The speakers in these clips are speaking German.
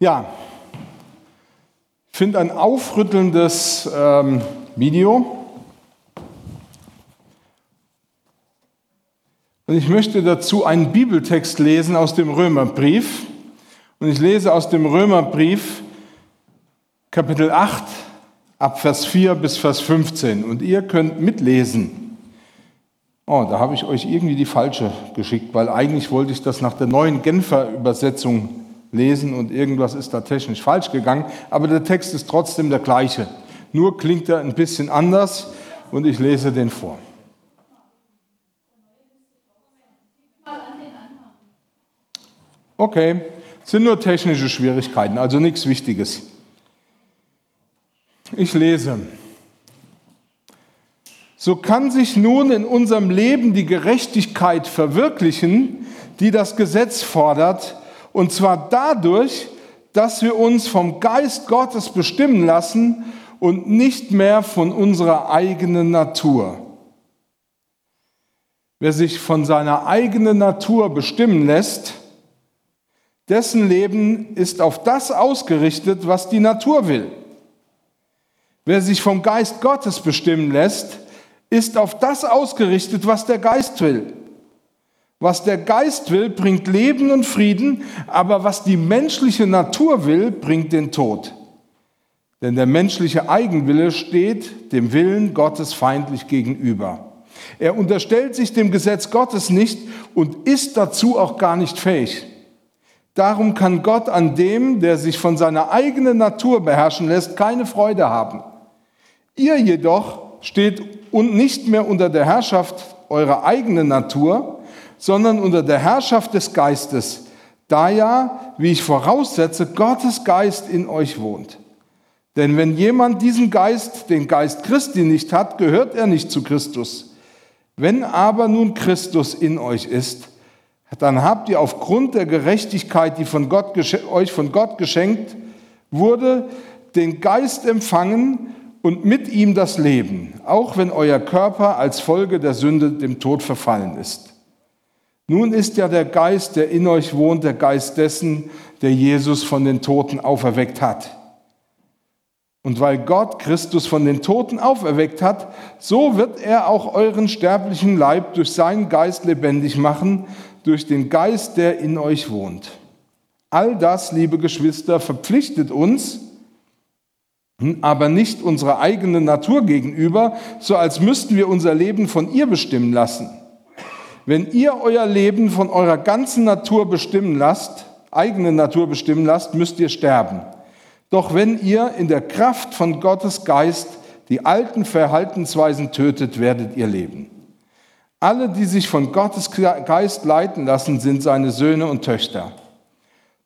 Ja, ich finde ein aufrüttelndes ähm, Video. Und ich möchte dazu einen Bibeltext lesen aus dem Römerbrief. Und ich lese aus dem Römerbrief Kapitel 8 ab Vers 4 bis Vers 15. Und ihr könnt mitlesen. Oh, da habe ich euch irgendwie die falsche geschickt, weil eigentlich wollte ich das nach der neuen Genfer Übersetzung lesen und irgendwas ist da technisch falsch gegangen, aber der Text ist trotzdem der gleiche. Nur klingt er ein bisschen anders und ich lese den vor. Okay, sind nur technische Schwierigkeiten, also nichts Wichtiges. Ich lese. So kann sich nun in unserem Leben die Gerechtigkeit verwirklichen, die das Gesetz fordert, und zwar dadurch, dass wir uns vom Geist Gottes bestimmen lassen und nicht mehr von unserer eigenen Natur. Wer sich von seiner eigenen Natur bestimmen lässt, dessen Leben ist auf das ausgerichtet, was die Natur will. Wer sich vom Geist Gottes bestimmen lässt, ist auf das ausgerichtet, was der Geist will. Was der Geist will, bringt Leben und Frieden, aber was die menschliche Natur will, bringt den Tod. Denn der menschliche Eigenwille steht dem Willen Gottes feindlich gegenüber. Er unterstellt sich dem Gesetz Gottes nicht und ist dazu auch gar nicht fähig. Darum kann Gott an dem, der sich von seiner eigenen Natur beherrschen lässt, keine Freude haben. Ihr jedoch steht nicht mehr unter der Herrschaft eurer eigenen Natur, sondern unter der Herrschaft des Geistes, da ja, wie ich voraussetze, Gottes Geist in euch wohnt. Denn wenn jemand diesen Geist, den Geist Christi nicht hat, gehört er nicht zu Christus. Wenn aber nun Christus in euch ist, dann habt ihr aufgrund der Gerechtigkeit, die von Gott, euch von Gott geschenkt wurde, den Geist empfangen und mit ihm das Leben, auch wenn euer Körper als Folge der Sünde dem Tod verfallen ist. Nun ist ja der Geist, der in euch wohnt, der Geist dessen, der Jesus von den Toten auferweckt hat. Und weil Gott Christus von den Toten auferweckt hat, so wird er auch euren sterblichen Leib durch seinen Geist lebendig machen, durch den Geist, der in euch wohnt. All das, liebe Geschwister, verpflichtet uns, aber nicht unserer eigenen Natur gegenüber, so als müssten wir unser Leben von ihr bestimmen lassen. Wenn ihr euer Leben von eurer ganzen Natur bestimmen lasst, eigene Natur bestimmen lasst, müsst ihr sterben. Doch wenn ihr in der Kraft von Gottes Geist die alten Verhaltensweisen tötet, werdet ihr leben. Alle, die sich von Gottes Geist leiten lassen, sind seine Söhne und Töchter.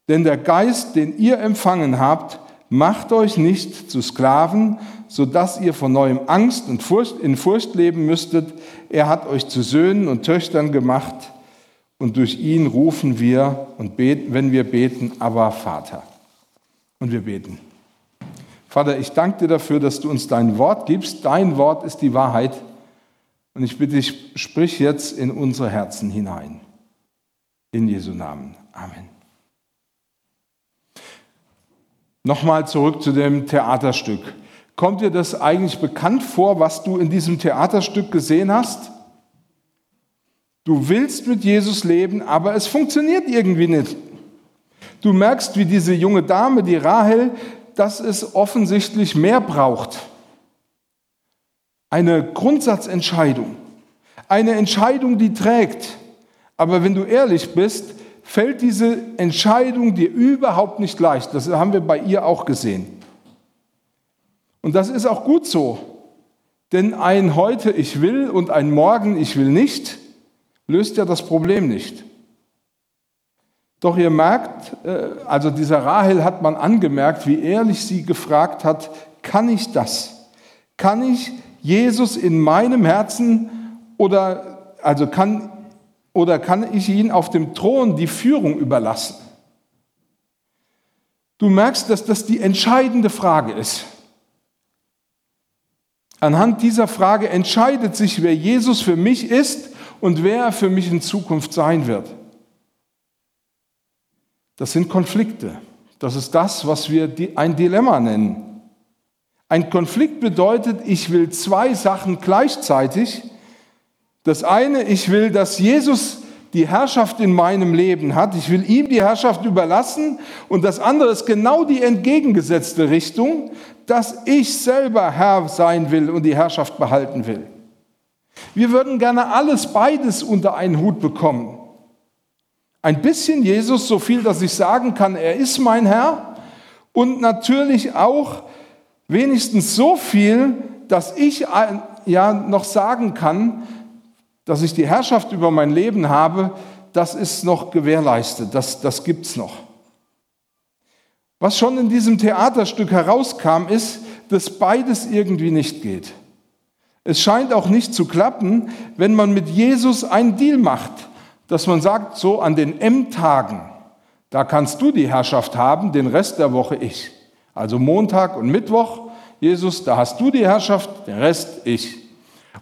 Denn der Geist, den ihr empfangen habt, macht euch nicht zu Sklaven, so dass ihr von neuem Angst und Furcht, in Furcht leben müsstet. Er hat euch zu Söhnen und Töchtern gemacht und durch ihn rufen wir und beten, wenn wir beten, aber Vater. Und wir beten. Vater, ich danke dir dafür, dass du uns dein Wort gibst. Dein Wort ist die Wahrheit. Und ich bitte dich, sprich jetzt in unsere Herzen hinein. In Jesu Namen. Amen. Nochmal zurück zu dem Theaterstück. Kommt dir das eigentlich bekannt vor, was du in diesem Theaterstück gesehen hast? Du willst mit Jesus leben, aber es funktioniert irgendwie nicht. Du merkst, wie diese junge Dame, die Rahel, dass es offensichtlich mehr braucht. Eine Grundsatzentscheidung. Eine Entscheidung, die trägt. Aber wenn du ehrlich bist, fällt diese Entscheidung dir überhaupt nicht leicht. Das haben wir bei ihr auch gesehen. Und das ist auch gut so. Denn ein heute ich will und ein morgen ich will nicht löst ja das Problem nicht. Doch ihr merkt, äh, also dieser Rahel hat man angemerkt, wie ehrlich sie gefragt hat, kann ich das? Kann ich Jesus in meinem Herzen oder also kann oder kann ich ihn auf dem Thron die Führung überlassen? Du merkst, dass das die entscheidende Frage ist. Anhand dieser Frage entscheidet sich, wer Jesus für mich ist und wer er für mich in Zukunft sein wird. Das sind Konflikte. Das ist das, was wir ein Dilemma nennen. Ein Konflikt bedeutet, ich will zwei Sachen gleichzeitig. Das eine, ich will, dass Jesus die Herrschaft in meinem Leben hat. Ich will ihm die Herrschaft überlassen. Und das andere ist genau die entgegengesetzte Richtung, dass ich selber Herr sein will und die Herrschaft behalten will. Wir würden gerne alles beides unter einen Hut bekommen. Ein bisschen Jesus, so viel, dass ich sagen kann, er ist mein Herr. Und natürlich auch wenigstens so viel, dass ich ja noch sagen kann, dass ich die Herrschaft über mein Leben habe, das ist noch gewährleistet, das, das gibt es noch. Was schon in diesem Theaterstück herauskam, ist, dass beides irgendwie nicht geht. Es scheint auch nicht zu klappen, wenn man mit Jesus einen Deal macht, dass man sagt, so an den M-Tagen, da kannst du die Herrschaft haben, den Rest der Woche ich. Also Montag und Mittwoch, Jesus, da hast du die Herrschaft, den Rest ich.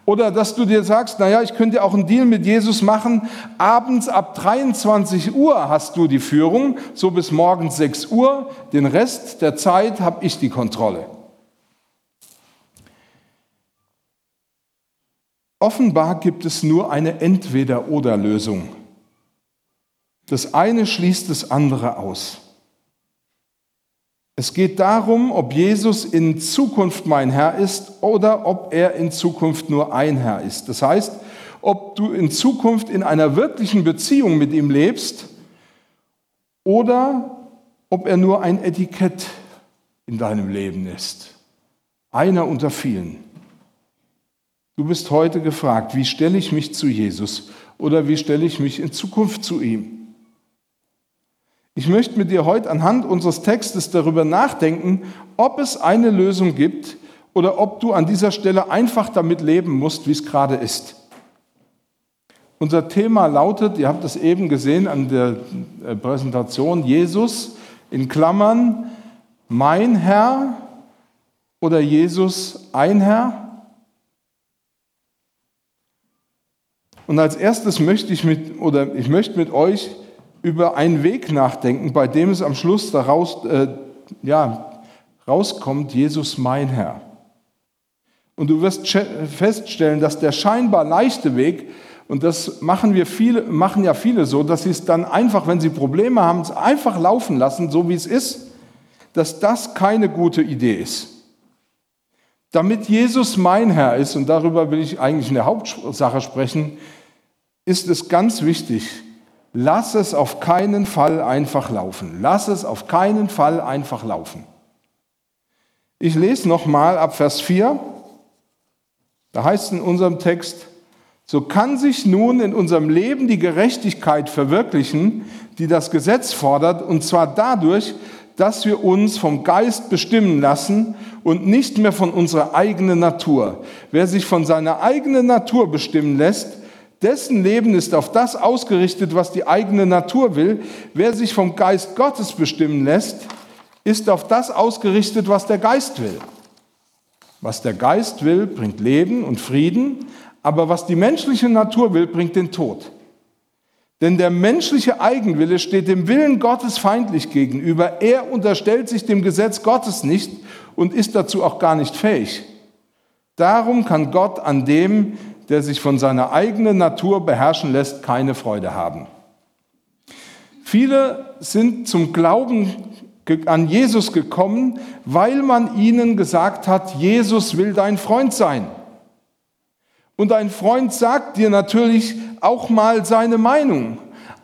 Oder dass du dir sagst, naja, ich könnte auch einen Deal mit Jesus machen. Abends ab 23 Uhr hast du die Führung, so bis morgens 6 Uhr. Den Rest der Zeit habe ich die Kontrolle. Offenbar gibt es nur eine Entweder-oder-Lösung. Das eine schließt das andere aus. Es geht darum, ob Jesus in Zukunft mein Herr ist oder ob er in Zukunft nur ein Herr ist. Das heißt, ob du in Zukunft in einer wirklichen Beziehung mit ihm lebst oder ob er nur ein Etikett in deinem Leben ist. Einer unter vielen. Du bist heute gefragt, wie stelle ich mich zu Jesus oder wie stelle ich mich in Zukunft zu ihm? Ich möchte mit dir heute anhand unseres Textes darüber nachdenken, ob es eine Lösung gibt oder ob du an dieser Stelle einfach damit leben musst, wie es gerade ist. Unser Thema lautet, ihr habt es eben gesehen an der äh, Präsentation, Jesus in Klammern, mein Herr oder Jesus ein Herr. Und als erstes möchte ich mit, oder ich möchte mit euch über einen Weg nachdenken, bei dem es am Schluss daraus äh, ja, rauskommt, Jesus mein Herr. Und du wirst feststellen, dass der scheinbar leichte Weg, und das machen, wir viele, machen ja viele so, dass sie es dann einfach, wenn sie Probleme haben, es einfach laufen lassen, so wie es ist, dass das keine gute Idee ist. Damit Jesus mein Herr ist, und darüber will ich eigentlich in der Hauptsache sprechen, ist es ganz wichtig, Lass es auf keinen Fall einfach laufen. Lass es auf keinen Fall einfach laufen. Ich lese nochmal ab Vers 4. Da heißt es in unserem Text, so kann sich nun in unserem Leben die Gerechtigkeit verwirklichen, die das Gesetz fordert, und zwar dadurch, dass wir uns vom Geist bestimmen lassen und nicht mehr von unserer eigenen Natur. Wer sich von seiner eigenen Natur bestimmen lässt, dessen Leben ist auf das ausgerichtet, was die eigene Natur will. Wer sich vom Geist Gottes bestimmen lässt, ist auf das ausgerichtet, was der Geist will. Was der Geist will, bringt Leben und Frieden, aber was die menschliche Natur will, bringt den Tod. Denn der menschliche Eigenwille steht dem Willen Gottes feindlich gegenüber. Er unterstellt sich dem Gesetz Gottes nicht und ist dazu auch gar nicht fähig. Darum kann Gott an dem, der sich von seiner eigenen Natur beherrschen lässt, keine Freude haben. Viele sind zum Glauben an Jesus gekommen, weil man ihnen gesagt hat, Jesus will dein Freund sein. Und ein Freund sagt dir natürlich auch mal seine Meinung.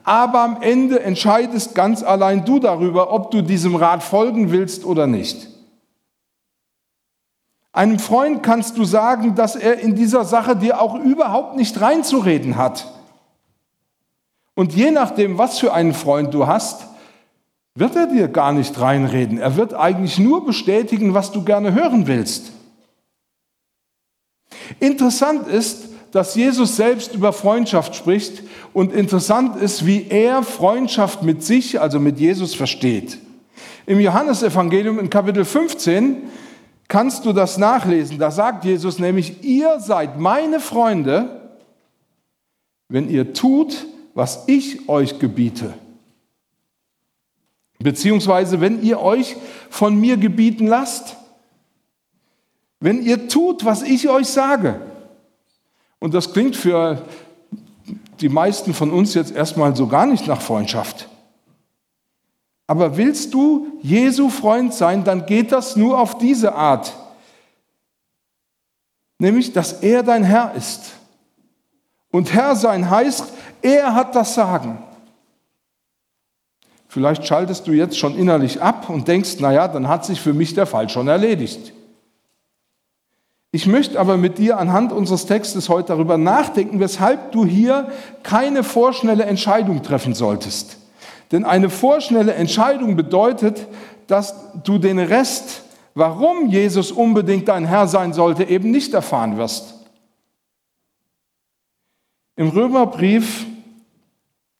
Aber am Ende entscheidest ganz allein du darüber, ob du diesem Rat folgen willst oder nicht. Einem Freund kannst du sagen, dass er in dieser Sache dir auch überhaupt nicht reinzureden hat. Und je nachdem, was für einen Freund du hast, wird er dir gar nicht reinreden. Er wird eigentlich nur bestätigen, was du gerne hören willst. Interessant ist, dass Jesus selbst über Freundschaft spricht und interessant ist, wie er Freundschaft mit sich, also mit Jesus, versteht. Im Johannesevangelium in Kapitel 15 kannst du das nachlesen. Da sagt Jesus nämlich, ihr seid meine Freunde, wenn ihr tut, was ich euch gebiete. Beziehungsweise, wenn ihr euch von mir gebieten lasst, wenn ihr tut, was ich euch sage. Und das klingt für die meisten von uns jetzt erstmal so gar nicht nach Freundschaft. Aber willst du Jesu Freund sein, dann geht das nur auf diese Art. Nämlich, dass er dein Herr ist. Und Herr sein heißt, er hat das Sagen. Vielleicht schaltest du jetzt schon innerlich ab und denkst, naja, dann hat sich für mich der Fall schon erledigt. Ich möchte aber mit dir anhand unseres Textes heute darüber nachdenken, weshalb du hier keine vorschnelle Entscheidung treffen solltest. Denn eine vorschnelle Entscheidung bedeutet, dass du den Rest, warum Jesus unbedingt dein Herr sein sollte, eben nicht erfahren wirst. Im Römerbrief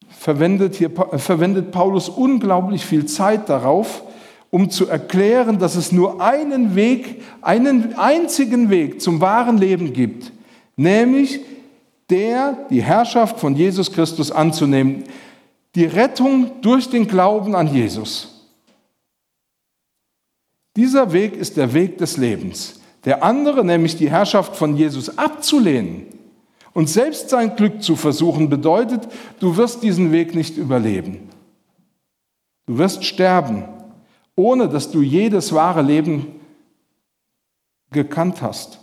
verwendet, hier, verwendet Paulus unglaublich viel Zeit darauf, um zu erklären, dass es nur einen Weg, einen einzigen Weg zum wahren Leben gibt, nämlich der, die Herrschaft von Jesus Christus anzunehmen, die Rettung durch den Glauben an Jesus. Dieser Weg ist der Weg des Lebens. Der andere, nämlich die Herrschaft von Jesus abzulehnen, und selbst sein Glück zu versuchen bedeutet, du wirst diesen Weg nicht überleben. Du wirst sterben, ohne dass du jedes wahre Leben gekannt hast.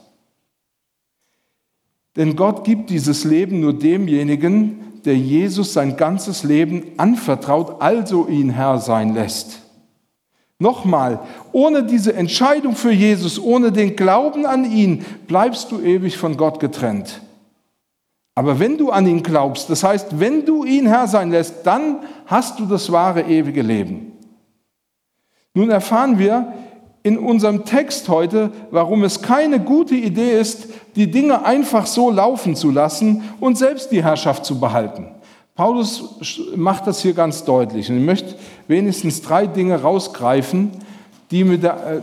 Denn Gott gibt dieses Leben nur demjenigen, der Jesus sein ganzes Leben anvertraut, also ihn Herr sein lässt. Nochmal, ohne diese Entscheidung für Jesus, ohne den Glauben an ihn, bleibst du ewig von Gott getrennt. Aber wenn du an ihn glaubst, das heißt, wenn du ihn Herr sein lässt, dann hast du das wahre ewige Leben. Nun erfahren wir in unserem Text heute, warum es keine gute Idee ist, die Dinge einfach so laufen zu lassen und selbst die Herrschaft zu behalten. Paulus macht das hier ganz deutlich und ich möchte wenigstens drei Dinge rausgreifen, die, mit der, äh,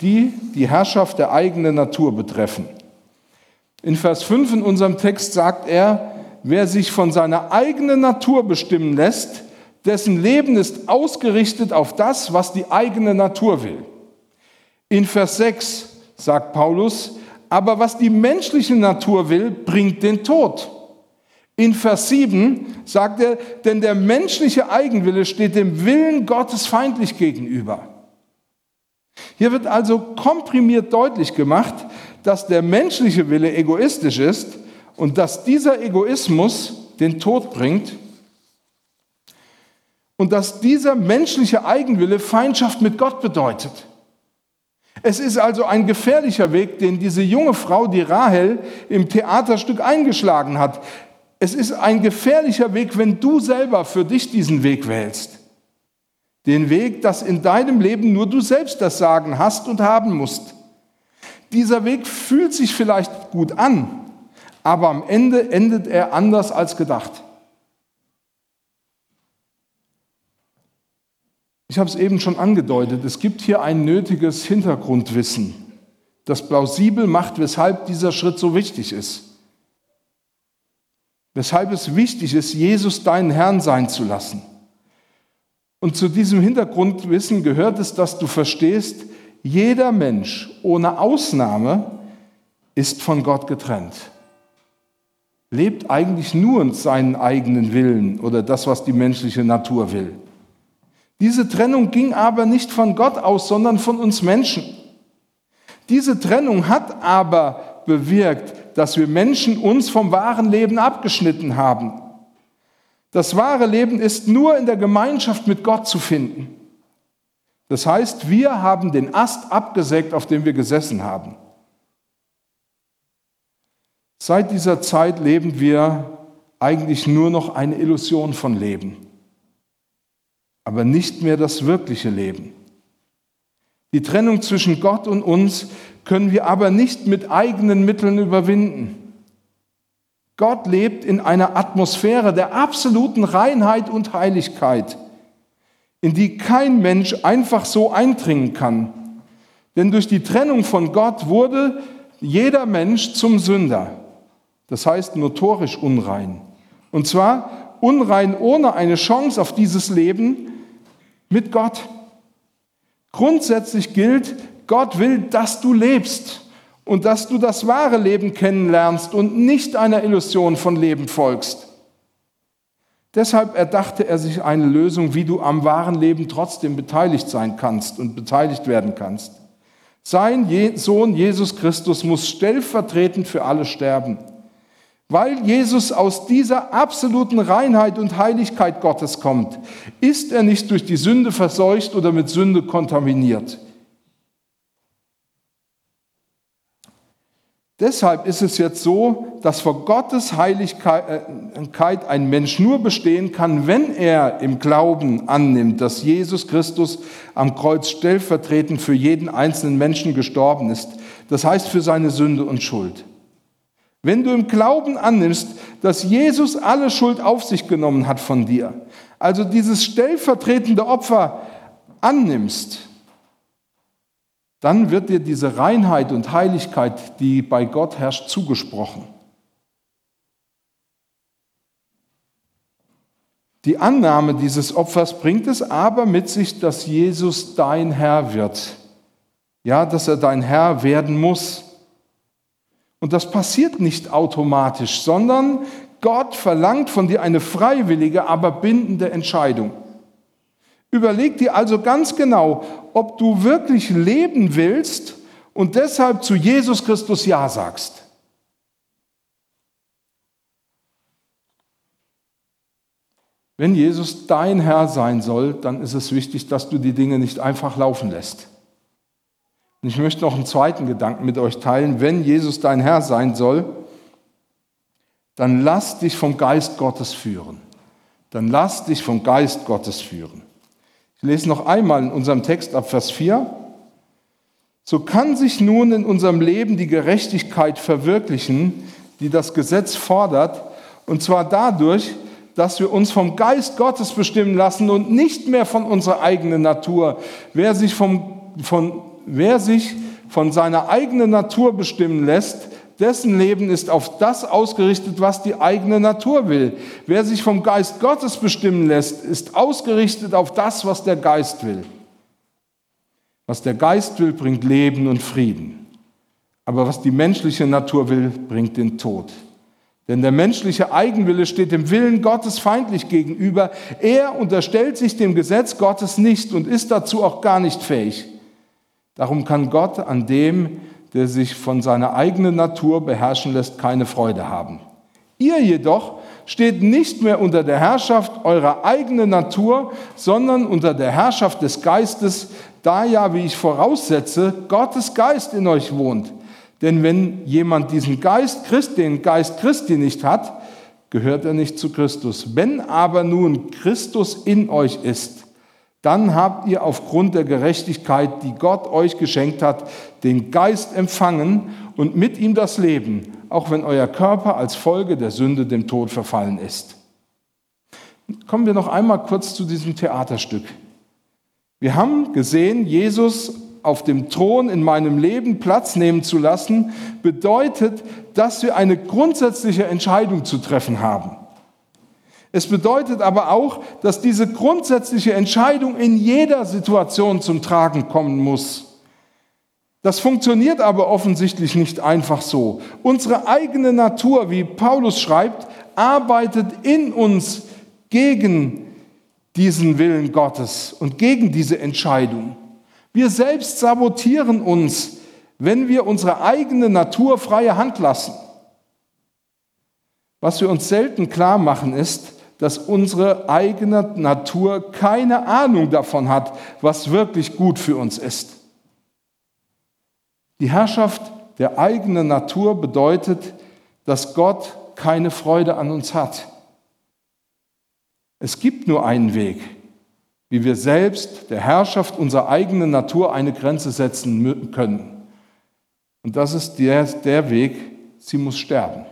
die die Herrschaft der eigenen Natur betreffen. In Vers 5 in unserem Text sagt er, wer sich von seiner eigenen Natur bestimmen lässt, dessen Leben ist ausgerichtet auf das, was die eigene Natur will. In Vers 6 sagt Paulus, aber was die menschliche Natur will, bringt den Tod. In Vers 7 sagt er, denn der menschliche Eigenwille steht dem Willen Gottes feindlich gegenüber. Hier wird also komprimiert deutlich gemacht, dass der menschliche Wille egoistisch ist und dass dieser Egoismus den Tod bringt und dass dieser menschliche Eigenwille Feindschaft mit Gott bedeutet. Es ist also ein gefährlicher Weg, den diese junge Frau, die Rahel, im Theaterstück eingeschlagen hat. Es ist ein gefährlicher Weg, wenn du selber für dich diesen Weg wählst. Den Weg, dass in deinem Leben nur du selbst das Sagen hast und haben musst. Dieser Weg fühlt sich vielleicht gut an, aber am Ende endet er anders als gedacht. Ich habe es eben schon angedeutet, es gibt hier ein nötiges Hintergrundwissen, das plausibel macht, weshalb dieser Schritt so wichtig ist. Weshalb es wichtig ist, Jesus deinen Herrn sein zu lassen. Und zu diesem Hintergrundwissen gehört es, dass du verstehst, jeder Mensch ohne Ausnahme ist von Gott getrennt. Lebt eigentlich nur seinen eigenen Willen oder das, was die menschliche Natur will. Diese Trennung ging aber nicht von Gott aus, sondern von uns Menschen. Diese Trennung hat aber bewirkt, dass wir Menschen uns vom wahren Leben abgeschnitten haben. Das wahre Leben ist nur in der Gemeinschaft mit Gott zu finden. Das heißt, wir haben den Ast abgesägt, auf dem wir gesessen haben. Seit dieser Zeit leben wir eigentlich nur noch eine Illusion von Leben, aber nicht mehr das wirkliche Leben. Die Trennung zwischen Gott und uns können wir aber nicht mit eigenen Mitteln überwinden. Gott lebt in einer Atmosphäre der absoluten Reinheit und Heiligkeit in die kein Mensch einfach so eindringen kann. Denn durch die Trennung von Gott wurde jeder Mensch zum Sünder. Das heißt notorisch unrein. Und zwar unrein ohne eine Chance auf dieses Leben, mit Gott. Grundsätzlich gilt, Gott will, dass du lebst und dass du das wahre Leben kennenlernst und nicht einer Illusion von Leben folgst. Deshalb erdachte er sich eine Lösung, wie du am wahren Leben trotzdem beteiligt sein kannst und beteiligt werden kannst. Sein Sohn Jesus Christus muss stellvertretend für alle sterben. Weil Jesus aus dieser absoluten Reinheit und Heiligkeit Gottes kommt, ist er nicht durch die Sünde verseucht oder mit Sünde kontaminiert. Deshalb ist es jetzt so, dass vor Gottes Heiligkeit ein Mensch nur bestehen kann, wenn er im Glauben annimmt, dass Jesus Christus am Kreuz stellvertretend für jeden einzelnen Menschen gestorben ist. Das heißt für seine Sünde und Schuld. Wenn du im Glauben annimmst, dass Jesus alle Schuld auf sich genommen hat von dir, also dieses stellvertretende Opfer annimmst, dann wird dir diese Reinheit und Heiligkeit, die bei Gott herrscht, zugesprochen. Die Annahme dieses Opfers bringt es aber mit sich, dass Jesus dein Herr wird. Ja, dass er dein Herr werden muss. Und das passiert nicht automatisch, sondern Gott verlangt von dir eine freiwillige, aber bindende Entscheidung. Überleg dir also ganz genau, ob du wirklich leben willst und deshalb zu Jesus Christus Ja sagst. Wenn Jesus dein Herr sein soll, dann ist es wichtig, dass du die Dinge nicht einfach laufen lässt. Und ich möchte noch einen zweiten Gedanken mit euch teilen. Wenn Jesus dein Herr sein soll, dann lass dich vom Geist Gottes führen. Dann lass dich vom Geist Gottes führen. Ich lese noch einmal in unserem Text ab Vers 4. So kann sich nun in unserem Leben die Gerechtigkeit verwirklichen, die das Gesetz fordert, und zwar dadurch, dass wir uns vom Geist Gottes bestimmen lassen und nicht mehr von unserer eigenen Natur. Wer sich, vom, von, wer sich von seiner eigenen Natur bestimmen lässt, dessen Leben ist auf das ausgerichtet, was die eigene Natur will. Wer sich vom Geist Gottes bestimmen lässt, ist ausgerichtet auf das, was der Geist will. Was der Geist will, bringt Leben und Frieden. Aber was die menschliche Natur will, bringt den Tod. Denn der menschliche Eigenwille steht dem Willen Gottes feindlich gegenüber. Er unterstellt sich dem Gesetz Gottes nicht und ist dazu auch gar nicht fähig. Darum kann Gott an dem, der sich von seiner eigenen Natur beherrschen lässt, keine Freude haben. Ihr jedoch steht nicht mehr unter der Herrschaft eurer eigenen Natur, sondern unter der Herrschaft des Geistes, da ja, wie ich voraussetze, Gottes Geist in euch wohnt. Denn wenn jemand diesen Geist, den Geist Christi nicht hat, gehört er nicht zu Christus. Wenn aber nun Christus in euch ist, dann habt ihr aufgrund der Gerechtigkeit, die Gott euch geschenkt hat, den Geist empfangen und mit ihm das Leben, auch wenn euer Körper als Folge der Sünde dem Tod verfallen ist. Kommen wir noch einmal kurz zu diesem Theaterstück. Wir haben gesehen, Jesus auf dem Thron in meinem Leben Platz nehmen zu lassen, bedeutet, dass wir eine grundsätzliche Entscheidung zu treffen haben. Es bedeutet aber auch, dass diese grundsätzliche Entscheidung in jeder Situation zum Tragen kommen muss. Das funktioniert aber offensichtlich nicht einfach so. Unsere eigene Natur, wie Paulus schreibt, arbeitet in uns gegen diesen Willen Gottes und gegen diese Entscheidung. Wir selbst sabotieren uns, wenn wir unsere eigene Natur freie Hand lassen. Was wir uns selten klar machen ist, dass unsere eigene Natur keine Ahnung davon hat, was wirklich gut für uns ist. Die Herrschaft der eigenen Natur bedeutet, dass Gott keine Freude an uns hat. Es gibt nur einen Weg, wie wir selbst der Herrschaft unserer eigenen Natur eine Grenze setzen können. Und das ist der, der Weg, sie muss sterben.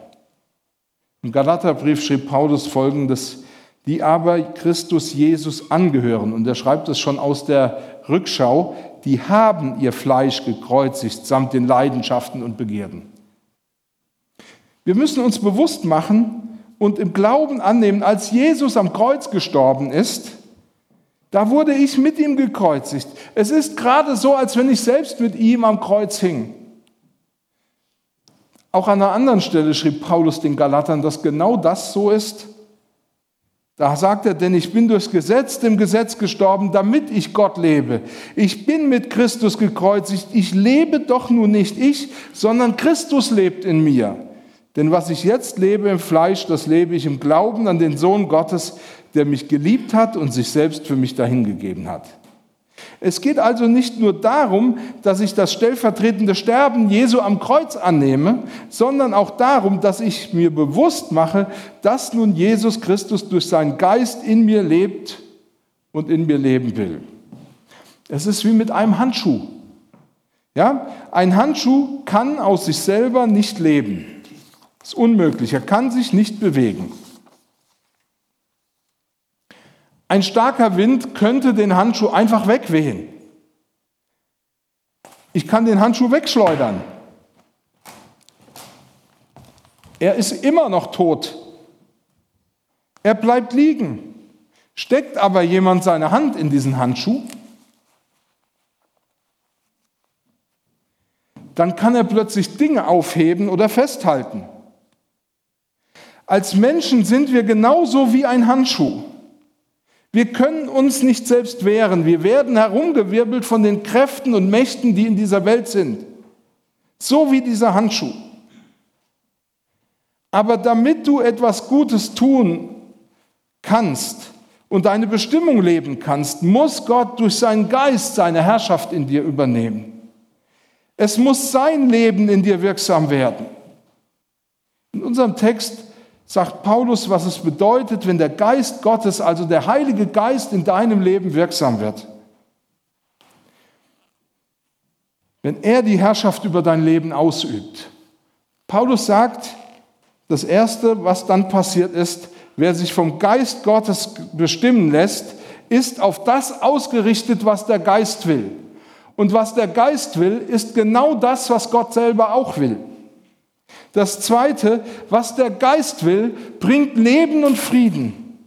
Im Galaterbrief schrieb Paulus folgendes, die aber Christus Jesus angehören, und er schreibt es schon aus der Rückschau, die haben ihr Fleisch gekreuzigt samt den Leidenschaften und Begierden. Wir müssen uns bewusst machen und im Glauben annehmen, als Jesus am Kreuz gestorben ist, Da wurde ich mit ihm gekreuzigt. Es ist gerade so, als wenn ich selbst mit ihm am Kreuz hing. Auch an einer anderen Stelle schrieb Paulus den Galatern, dass genau das so ist. Da sagt er, denn ich bin durchs Gesetz dem Gesetz gestorben, damit ich Gott lebe. Ich bin mit Christus gekreuzigt. Ich lebe doch nun nicht ich, sondern Christus lebt in mir. Denn was ich jetzt lebe im Fleisch, das lebe ich im Glauben an den Sohn Gottes, der mich geliebt hat und sich selbst für mich dahingegeben hat. Es geht also nicht nur darum, dass ich das stellvertretende Sterben Jesu am Kreuz annehme, sondern auch darum, dass ich mir bewusst mache, dass nun Jesus Christus durch seinen Geist in mir lebt und in mir leben will. Es ist wie mit einem Handschuh. Ja, ein Handschuh kann aus sich selber nicht leben. Das ist unmöglich. Er kann sich nicht bewegen. Ein starker Wind könnte den Handschuh einfach wegwehen. Ich kann den Handschuh wegschleudern. Er ist immer noch tot. Er bleibt liegen. Steckt aber jemand seine Hand in diesen Handschuh, dann kann er plötzlich Dinge aufheben oder festhalten. Als Menschen sind wir genauso wie ein Handschuh. Wir können uns nicht selbst wehren. Wir werden herumgewirbelt von den Kräften und Mächten, die in dieser Welt sind. So wie dieser Handschuh. Aber damit du etwas Gutes tun kannst und deine Bestimmung leben kannst, muss Gott durch seinen Geist seine Herrschaft in dir übernehmen. Es muss sein Leben in dir wirksam werden. In unserem Text sagt Paulus, was es bedeutet, wenn der Geist Gottes, also der Heilige Geist in deinem Leben wirksam wird. Wenn er die Herrschaft über dein Leben ausübt. Paulus sagt, das Erste, was dann passiert ist, wer sich vom Geist Gottes bestimmen lässt, ist auf das ausgerichtet, was der Geist will. Und was der Geist will, ist genau das, was Gott selber auch will. Das Zweite, was der Geist will, bringt Leben und Frieden.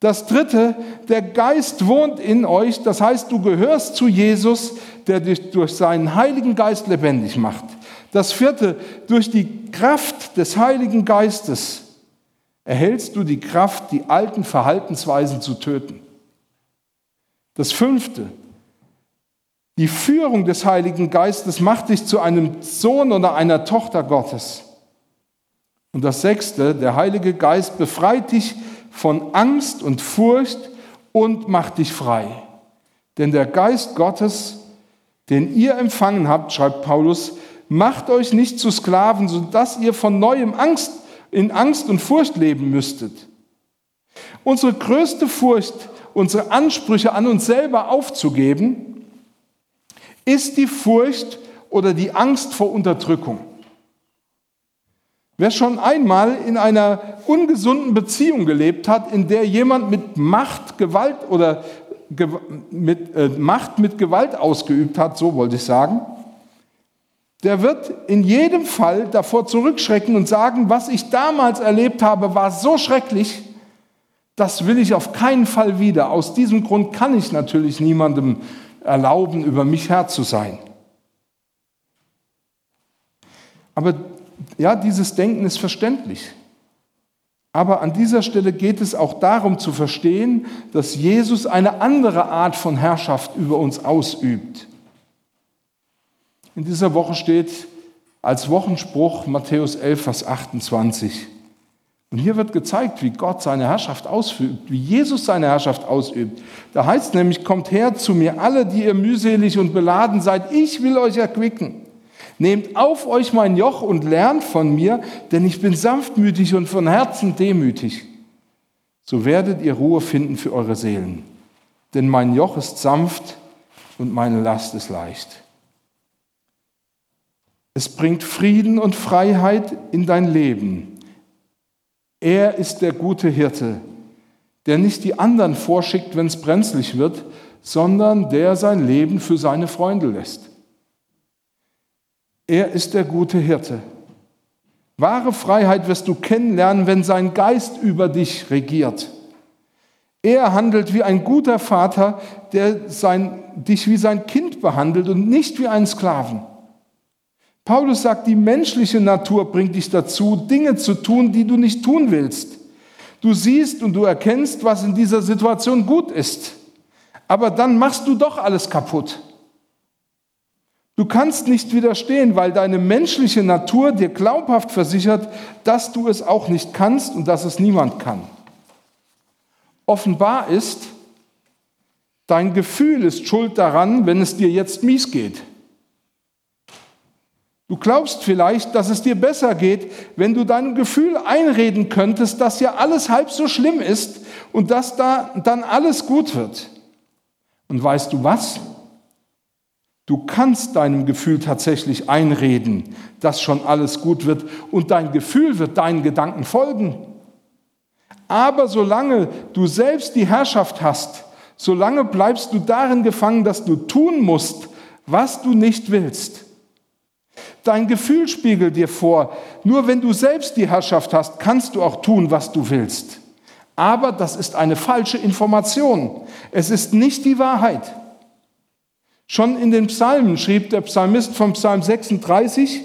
Das Dritte, der Geist wohnt in euch, das heißt, du gehörst zu Jesus, der dich durch seinen Heiligen Geist lebendig macht. Das Vierte, durch die Kraft des Heiligen Geistes erhältst du die Kraft, die alten Verhaltensweisen zu töten. Das Fünfte, die Führung des Heiligen Geistes macht dich zu einem Sohn oder einer Tochter Gottes. Und das Sechste, der Heilige Geist befreit dich von Angst und Furcht und macht dich frei. Denn der Geist Gottes, den ihr empfangen habt, schreibt Paulus, macht euch nicht zu Sklaven, sodass ihr von neuem Angst, in Angst und Furcht leben müsstet. Unsere größte Furcht, unsere Ansprüche an uns selber aufzugeben, ist die Furcht oder die Angst vor Unterdrückung. Wer schon einmal in einer ungesunden Beziehung gelebt hat, in der jemand mit Macht, Gewalt oder mit äh, Macht mit Gewalt ausgeübt hat, so wollte ich sagen, der wird in jedem Fall davor zurückschrecken und sagen, was ich damals erlebt habe, war so schrecklich, das will ich auf keinen Fall wieder. Aus diesem Grund kann ich natürlich niemandem erlauben, über mich Herr zu sein. Aber ja, dieses Denken ist verständlich. Aber an dieser Stelle geht es auch darum zu verstehen, dass Jesus eine andere Art von Herrschaft über uns ausübt. In dieser Woche steht als Wochenspruch Matthäus 11, Vers 28. Und hier wird gezeigt, wie Gott seine Herrschaft ausübt, wie Jesus seine Herrschaft ausübt. Da heißt nämlich, kommt her zu mir alle, die ihr mühselig und beladen seid, ich will euch erquicken. Nehmt auf euch mein Joch und lernt von mir, denn ich bin sanftmütig und von Herzen demütig. So werdet ihr Ruhe finden für eure Seelen. Denn mein Joch ist sanft und meine Last ist leicht. Es bringt Frieden und Freiheit in dein Leben er ist der gute Hirte, der nicht die anderen vorschickt, wenn es brenzlig wird, sondern der sein Leben für seine Freunde lässt. Er ist der gute Hirte. Wahre Freiheit wirst du kennenlernen, wenn sein Geist über dich regiert. Er handelt wie ein guter Vater, der sein, dich wie sein Kind behandelt und nicht wie einen Sklaven. Paulus sagt, die menschliche Natur bringt dich dazu, Dinge zu tun, die du nicht tun willst. Du siehst und du erkennst, was in dieser Situation gut ist. Aber dann machst du doch alles kaputt. Du kannst nicht widerstehen, weil deine menschliche Natur dir glaubhaft versichert, dass du es auch nicht kannst und dass es niemand kann. Offenbar ist, dein Gefühl ist schuld daran, wenn es dir jetzt mies geht. Du glaubst vielleicht, dass es dir besser geht, wenn du deinem Gefühl einreden könntest, dass ja alles halb so schlimm ist und dass da dann alles gut wird. Und weißt du was? Du kannst deinem Gefühl tatsächlich einreden, dass schon alles gut wird und dein Gefühl wird deinen Gedanken folgen. Aber solange du selbst die Herrschaft hast, solange bleibst du darin gefangen, dass du tun musst, was du nicht willst. Dein Gefühl spiegelt dir vor, nur wenn du selbst die Herrschaft hast, kannst du auch tun, was du willst. Aber das ist eine falsche Information. Es ist nicht die Wahrheit. Schon in den Psalmen schrieb der Psalmist vom Psalm 36,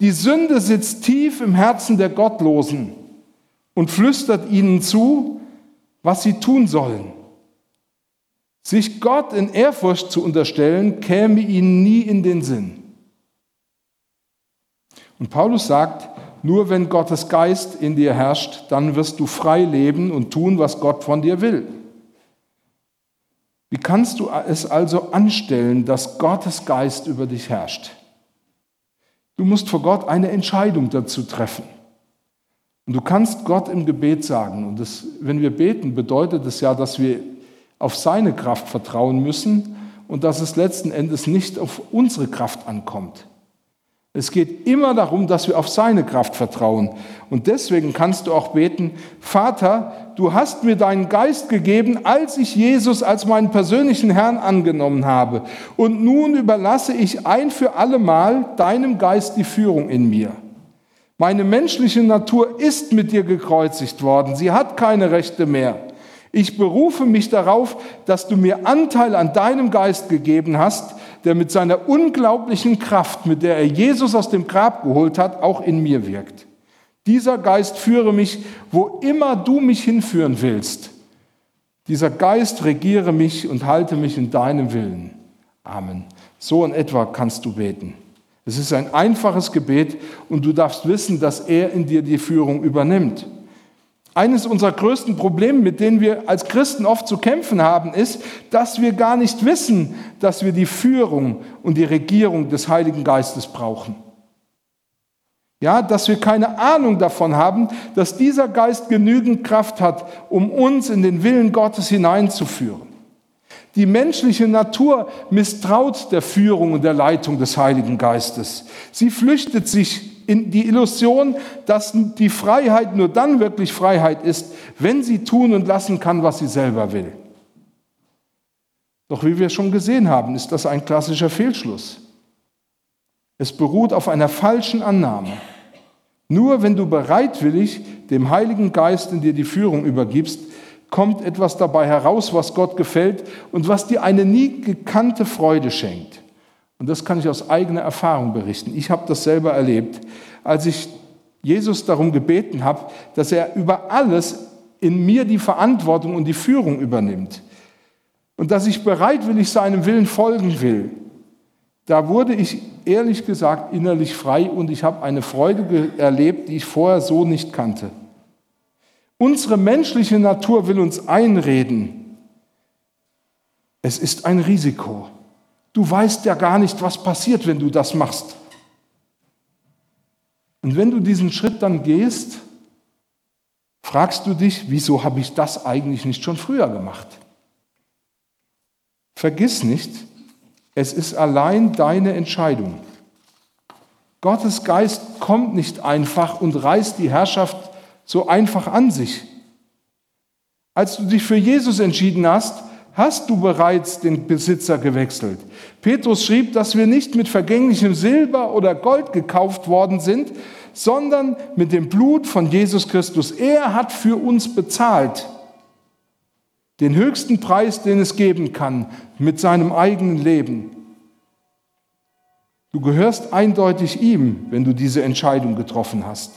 die Sünde sitzt tief im Herzen der Gottlosen und flüstert ihnen zu, was sie tun sollen. Sich Gott in Ehrfurcht zu unterstellen, käme ihnen nie in den Sinn. Und Paulus sagt, nur wenn Gottes Geist in dir herrscht, dann wirst du frei leben und tun, was Gott von dir will. Wie kannst du es also anstellen, dass Gottes Geist über dich herrscht? Du musst vor Gott eine Entscheidung dazu treffen. Und du kannst Gott im Gebet sagen, und das, wenn wir beten, bedeutet es ja, dass wir auf seine Kraft vertrauen müssen und dass es letzten Endes nicht auf unsere Kraft ankommt. Es geht immer darum, dass wir auf seine Kraft vertrauen. Und deswegen kannst du auch beten, Vater, du hast mir deinen Geist gegeben, als ich Jesus als meinen persönlichen Herrn angenommen habe. Und nun überlasse ich ein für allemal deinem Geist die Führung in mir. Meine menschliche Natur ist mit dir gekreuzigt worden. Sie hat keine Rechte mehr. Ich berufe mich darauf, dass du mir Anteil an deinem Geist gegeben hast, der mit seiner unglaublichen Kraft, mit der er Jesus aus dem Grab geholt hat, auch in mir wirkt. Dieser Geist führe mich, wo immer du mich hinführen willst. Dieser Geist regiere mich und halte mich in deinem Willen. Amen. So in etwa kannst du beten. Es ist ein einfaches Gebet und du darfst wissen, dass er in dir die Führung übernimmt. Eines unserer größten Probleme, mit denen wir als Christen oft zu kämpfen haben, ist, dass wir gar nicht wissen, dass wir die Führung und die Regierung des Heiligen Geistes brauchen. Ja, dass wir keine Ahnung davon haben, dass dieser Geist genügend Kraft hat, um uns in den Willen Gottes hineinzuführen. Die menschliche Natur misstraut der Führung und der Leitung des Heiligen Geistes. Sie flüchtet sich die Illusion, dass die Freiheit nur dann wirklich Freiheit ist, wenn sie tun und lassen kann, was sie selber will. Doch wie wir schon gesehen haben, ist das ein klassischer Fehlschluss. Es beruht auf einer falschen Annahme. Nur wenn du bereitwillig dem Heiligen Geist in dir die Führung übergibst, kommt etwas dabei heraus, was Gott gefällt und was dir eine nie gekannte Freude schenkt. Und das kann ich aus eigener Erfahrung berichten. Ich habe das selber erlebt, als ich Jesus darum gebeten habe, dass er über alles in mir die Verantwortung und die Führung übernimmt. Und dass ich bereitwillig seinem Willen folgen will. Da wurde ich ehrlich gesagt innerlich frei und ich habe eine Freude erlebt, die ich vorher so nicht kannte. Unsere menschliche Natur will uns einreden. Es ist ein Risiko. Du weißt ja gar nicht, was passiert, wenn du das machst. Und wenn du diesen Schritt dann gehst, fragst du dich, wieso habe ich das eigentlich nicht schon früher gemacht? Vergiss nicht, es ist allein deine Entscheidung. Gottes Geist kommt nicht einfach und reißt die Herrschaft so einfach an sich. Als du dich für Jesus entschieden hast, hast du bereits den Besitzer gewechselt. Petrus schrieb, dass wir nicht mit vergänglichem Silber oder Gold gekauft worden sind, sondern mit dem Blut von Jesus Christus. Er hat für uns bezahlt. Den höchsten Preis, den es geben kann, mit seinem eigenen Leben. Du gehörst eindeutig ihm, wenn du diese Entscheidung getroffen hast.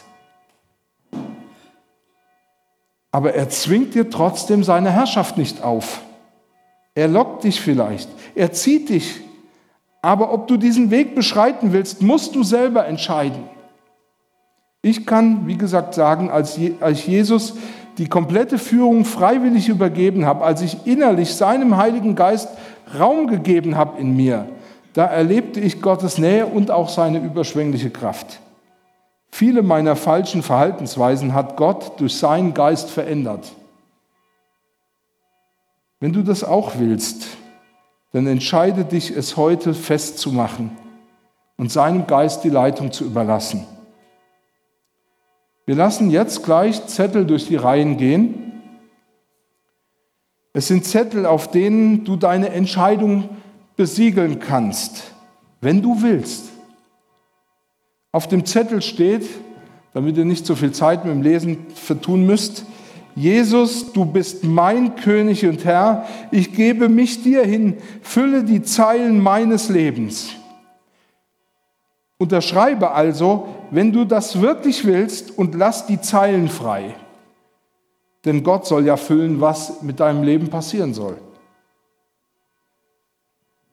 Aber er zwingt dir trotzdem seine Herrschaft nicht auf. Er lockt dich vielleicht, er zieht dich. Aber ob du diesen Weg beschreiten willst, musst du selber entscheiden. Ich kann, wie gesagt, sagen, als Jesus die komplette Führung freiwillig übergeben habe, als ich innerlich seinem Heiligen Geist Raum gegeben habe in mir, da erlebte ich Gottes Nähe und auch seine überschwängliche Kraft. Viele meiner falschen Verhaltensweisen hat Gott durch seinen Geist verändert. Wenn du das auch willst, dann entscheide dich, es heute festzumachen und seinem Geist die Leitung zu überlassen. Wir lassen jetzt gleich Zettel durch die Reihen gehen. Es sind Zettel, auf denen du deine Entscheidung besiegeln kannst, wenn du willst. Auf dem Zettel steht, damit ihr nicht so viel Zeit mit dem Lesen vertun müsst, Jesus, du bist mein König und Herr, ich gebe mich dir hin, fülle die Zeilen meines Lebens. Unterschreibe also, wenn du das wirklich willst und lass die Zeilen frei. Denn Gott soll ja füllen, was mit deinem Leben passieren soll.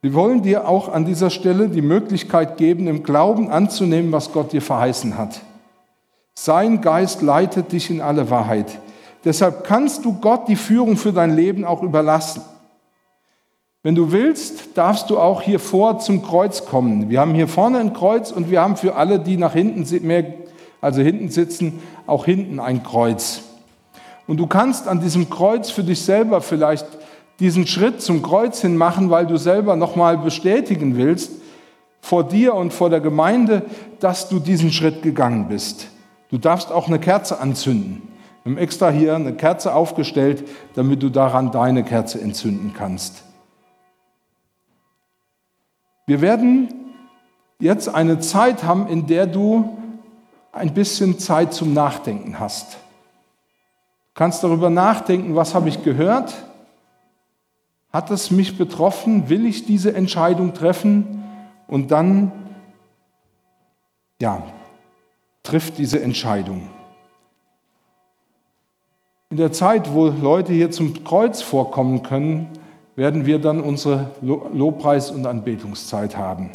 Wir wollen dir auch an dieser Stelle die Möglichkeit geben, im Glauben anzunehmen, was Gott dir verheißen hat. Sein Geist leitet dich in alle Wahrheit. Deshalb kannst du Gott die Führung für dein Leben auch überlassen. Wenn du willst, darfst du auch hier vor zum Kreuz kommen. Wir haben hier vorne ein Kreuz und wir haben für alle, die nach hinten mehr, also hinten sitzen, auch hinten ein Kreuz. Und du kannst an diesem Kreuz für dich selber vielleicht diesen Schritt zum Kreuz hin machen, weil du selber nochmal bestätigen willst, vor dir und vor der Gemeinde, dass du diesen Schritt gegangen bist. Du darfst auch eine Kerze anzünden. Wir haben extra hier eine Kerze aufgestellt, damit du daran deine Kerze entzünden kannst. Wir werden jetzt eine Zeit haben, in der du ein bisschen Zeit zum Nachdenken hast. Du kannst darüber nachdenken, was habe ich gehört, hat es mich betroffen? Will ich diese Entscheidung treffen? Und dann, ja, trifft diese Entscheidung. In der Zeit, wo Leute hier zum Kreuz vorkommen können, werden wir dann unsere Lobpreis- und Anbetungszeit haben.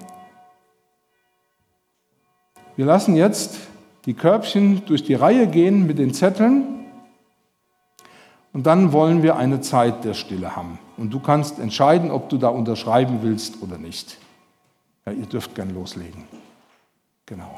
Wir lassen jetzt die Körbchen durch die Reihe gehen mit den Zetteln und dann wollen wir eine Zeit der Stille haben. Und du kannst entscheiden, ob du da unterschreiben willst oder nicht. Ja, ihr dürft gern loslegen. Genau.